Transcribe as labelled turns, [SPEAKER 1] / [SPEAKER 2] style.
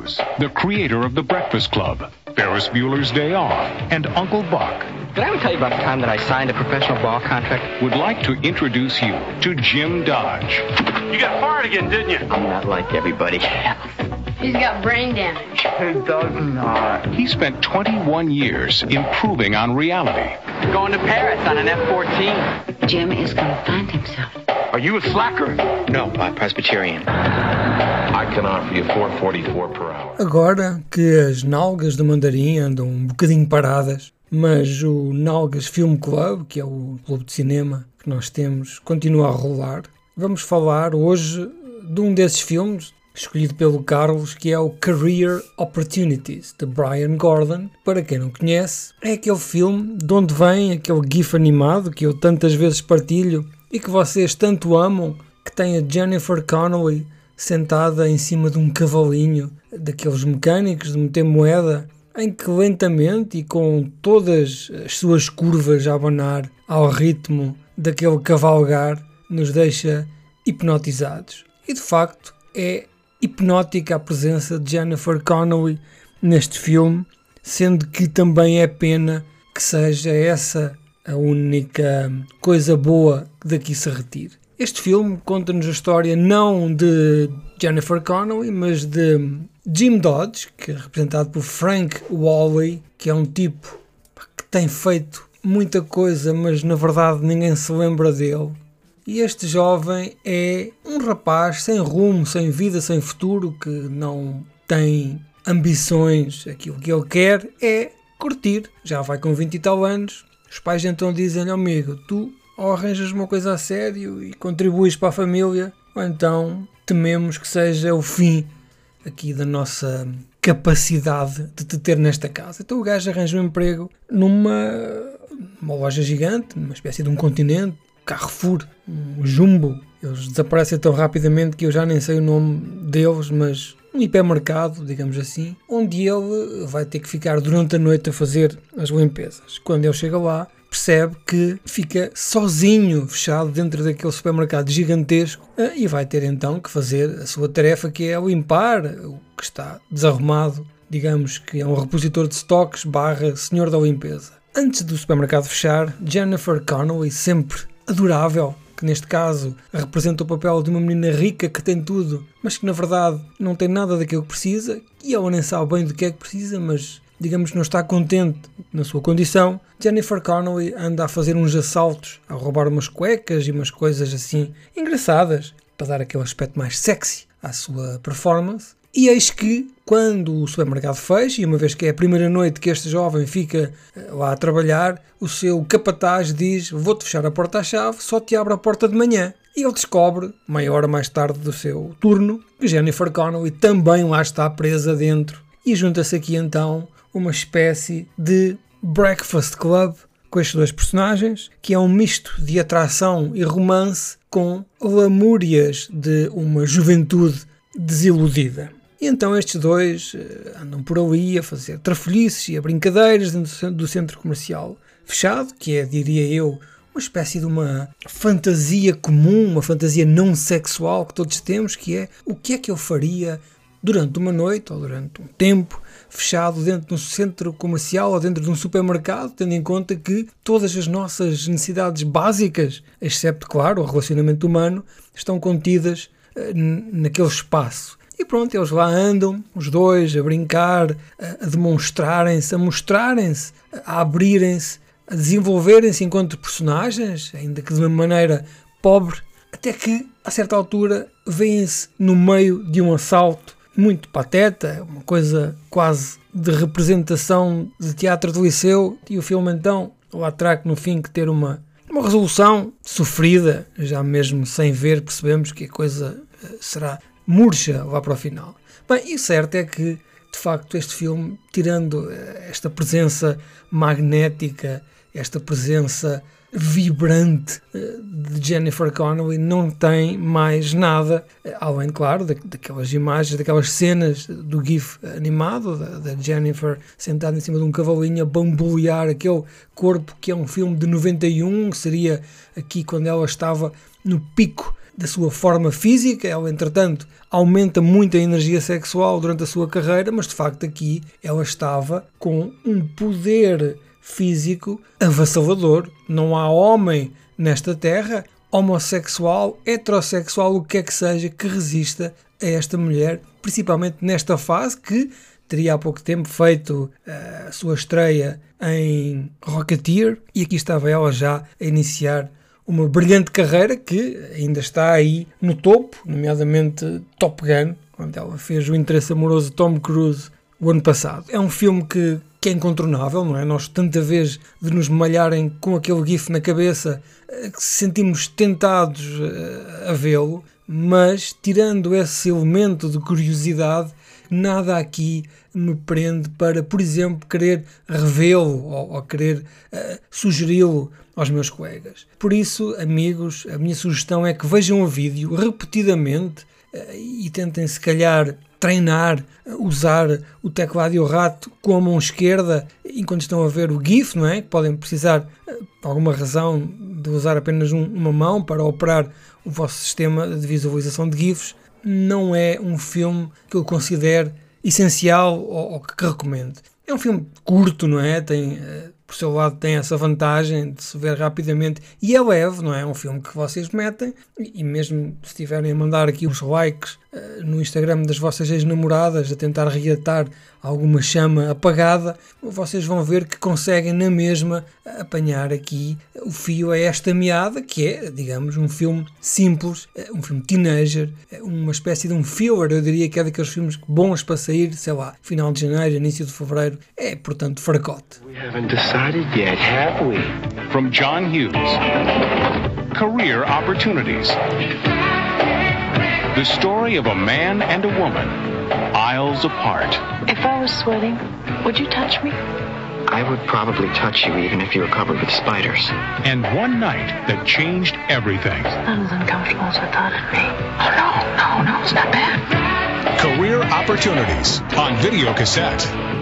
[SPEAKER 1] John Hughes, the creator of The Breakfast Club, Ferris Bueller's Day Off, and Uncle Buck,
[SPEAKER 2] Did I ever tell you about the time that I signed a professional ball contract?
[SPEAKER 1] would like to introduce you to Jim Dodge.
[SPEAKER 3] You got fired again, didn't you?
[SPEAKER 2] I'm not like everybody else.
[SPEAKER 4] He's got brain damage.
[SPEAKER 2] He does not.
[SPEAKER 1] He spent 21 years improving on reality.
[SPEAKER 2] Going to Paris on an F-14.
[SPEAKER 4] Jim is gonna find himself.
[SPEAKER 3] Are you a slacker?
[SPEAKER 2] No, uh, Presbyterian.
[SPEAKER 5] Agora que as nalgas do mandarim andam um bocadinho paradas, mas o Nalgas Film Club, que é o clube de cinema que nós temos, continua a rolar. Vamos falar hoje de um desses filmes, escolhido pelo Carlos, que é o Career Opportunities, de Brian Gordon. Para quem não conhece, é aquele filme de onde vem aquele GIF animado que eu tantas vezes partilho e que vocês tanto amam, que tem a Jennifer Connelly sentada em cima de um cavalinho daqueles mecânicos de meter moeda, em que lentamente e com todas as suas curvas a abanar ao ritmo daquele cavalgar, nos deixa hipnotizados. E de facto é hipnótica a presença de Jennifer Connelly neste filme, sendo que também é pena que seja essa a única coisa boa que daqui se retire. Este filme conta-nos a história não de Jennifer Connelly, mas de Jim Dodge, que é representado por Frank Wally, que é um tipo que tem feito muita coisa, mas na verdade ninguém se lembra dele. E este jovem é um rapaz sem rumo, sem vida, sem futuro, que não tem ambições. Aquilo que ele quer é curtir. Já vai com 20 e tal anos. Os pais então dizem-lhe, amigo, tu ou arranjas uma coisa a sério e contribuis para a família, ou então tememos que seja o fim aqui da nossa capacidade de te ter nesta casa. Então o gajo arranja um emprego numa uma loja gigante, numa espécie de um continente, Carrefour, um jumbo. Eles desaparecem tão rapidamente que eu já nem sei o nome deles, mas um hipermercado, digamos assim, onde ele vai ter que ficar durante a noite a fazer as limpezas. Quando ele chega lá, percebe que fica sozinho, fechado dentro daquele supermercado gigantesco eh, e vai ter então que fazer a sua tarefa que é limpar o que está desarrumado, digamos que é um repositor de estoques barra senhor da limpeza. Antes do supermercado fechar, Jennifer Connelly, sempre adorável, que neste caso representa o papel de uma menina rica que tem tudo, mas que na verdade não tem nada daquilo que precisa, e ela nem sabe bem do que é que precisa, mas digamos não está contente na sua condição. Jennifer Connelly anda a fazer uns assaltos, a roubar umas cuecas e umas coisas assim engraçadas, para dar aquele aspecto mais sexy à sua performance. E eis que, quando o supermercado fecha, e uma vez que é a primeira noite que este jovem fica eh, lá a trabalhar, o seu capataz diz: Vou-te fechar a porta à chave, só te abro a porta de manhã. E ele descobre, meia hora mais tarde do seu turno, que Jennifer Connelly também lá está presa dentro. E junta-se aqui então uma espécie de Breakfast Club com estes dois personagens, que é um misto de atração e romance com lamúrias de uma juventude desiludida. E então estes dois eh, andam por ali a fazer trafolhices e a brincadeiras dentro do cen- do centro comercial fechado, que é, diria eu, uma espécie de uma fantasia comum, uma fantasia não sexual que todos temos, que é o que é que eu faria durante uma noite ou durante um tempo fechado dentro de um centro comercial ou dentro de um supermercado, tendo em conta que todas as nossas necessidades básicas, excepto, claro, o relacionamento humano, estão contidas eh, naquele espaço. E pronto, eles lá andam, os dois, a brincar, a demonstrarem-se, a mostrarem-se, a abrirem-se, a desenvolverem-se enquanto personagens, ainda que de uma maneira pobre, até que, a certa altura, veem-se no meio de um assalto muito pateta, uma coisa quase de representação de teatro de liceu, e o filme então lá terá que no fim que ter uma, uma resolução sofrida, já mesmo sem ver percebemos que a coisa eh, será murcha lá para o final. Bem, e certo é que, de facto, este filme, tirando eh, esta presença magnética, esta presença vibrante eh, de Jennifer Connelly, não tem mais nada, eh, além, claro, da- daquelas imagens, daquelas cenas do GIF animado, da, Jennifer sentada em cima de um cavalinho a bambolear aquele corpo que é um filme de 91, que seria aqui quando ela estava no pico da sua forma física. Ela, entretanto, aumenta muito a energia sexual durante a sua carreira, mas de facto aqui ela estava com um poder físico avassalador. Não há homem nesta terra, homossexual, heterossexual, o que é que seja, que resista a esta mulher, principalmente nesta fase que teria há pouco tempo feito uh, a sua estreia em Rocketeer e aqui estava ela já a iniciar uma brilhante carreira que ainda está aí no topo, nomeadamente Top Gun, onde ela fez o interesse amoroso de Tom Cruise o ano passado. É um filme que, que é incontornável, não é? Nós, tanta vez de nos malharem com aquele GIF na cabeça, eh, que sentimos tentados eh, a vê-lo, mas tirando esse elemento de curiosidade, nada aqui me prende para, por exemplo, querer revê-lo ou, ou, querer uh, sugeri-lo aos meus colegas. Por isso, amigos, a minha sugestão é que vejam o vídeo repetidamente uh, e tentem, se calhar, treinar, usar o teclado e o rato com a mão esquerda enquanto estão a ver o GIF, não é? Podem precisar, por alguma razão, de usar apenas um, uma mão para operar o vosso sistema de visualização de GIFs. Não é um filme que eu considero essencial ou, ou que recomendo. É um filme curto, não é? Tem uh, por seu lado tem essa vantagem de se ver rapidamente e é leve, não é? É um filme que vocês metem e mesmo se estiverem a mandar aqui uns likes no Instagram das vossas ex-namoradas a tentar reatar alguma chama apagada, vocês vão ver que conseguem na mesma apanhar aqui o fio a esta meada, que é, digamos, um filme simples, uh, um filme teenager, uh, uma espécie de um filler, eu diria que é daqueles filmes bons para sair, sei lá, final de janeiro, início de fevereiro, é, portanto, fracote.
[SPEAKER 2] decided yet, have we?
[SPEAKER 1] From John Hughes Career Opportunities. The story of a man and a woman, aisles apart.
[SPEAKER 6] If I was sweating, would you touch me?
[SPEAKER 2] I would probably touch you even if you were covered with spiders.
[SPEAKER 1] And one night that changed everything.
[SPEAKER 6] Not as uncomfortable as I thought it'd be. Oh, no, no, no, it's not bad.
[SPEAKER 1] Career Opportunities on video cassette.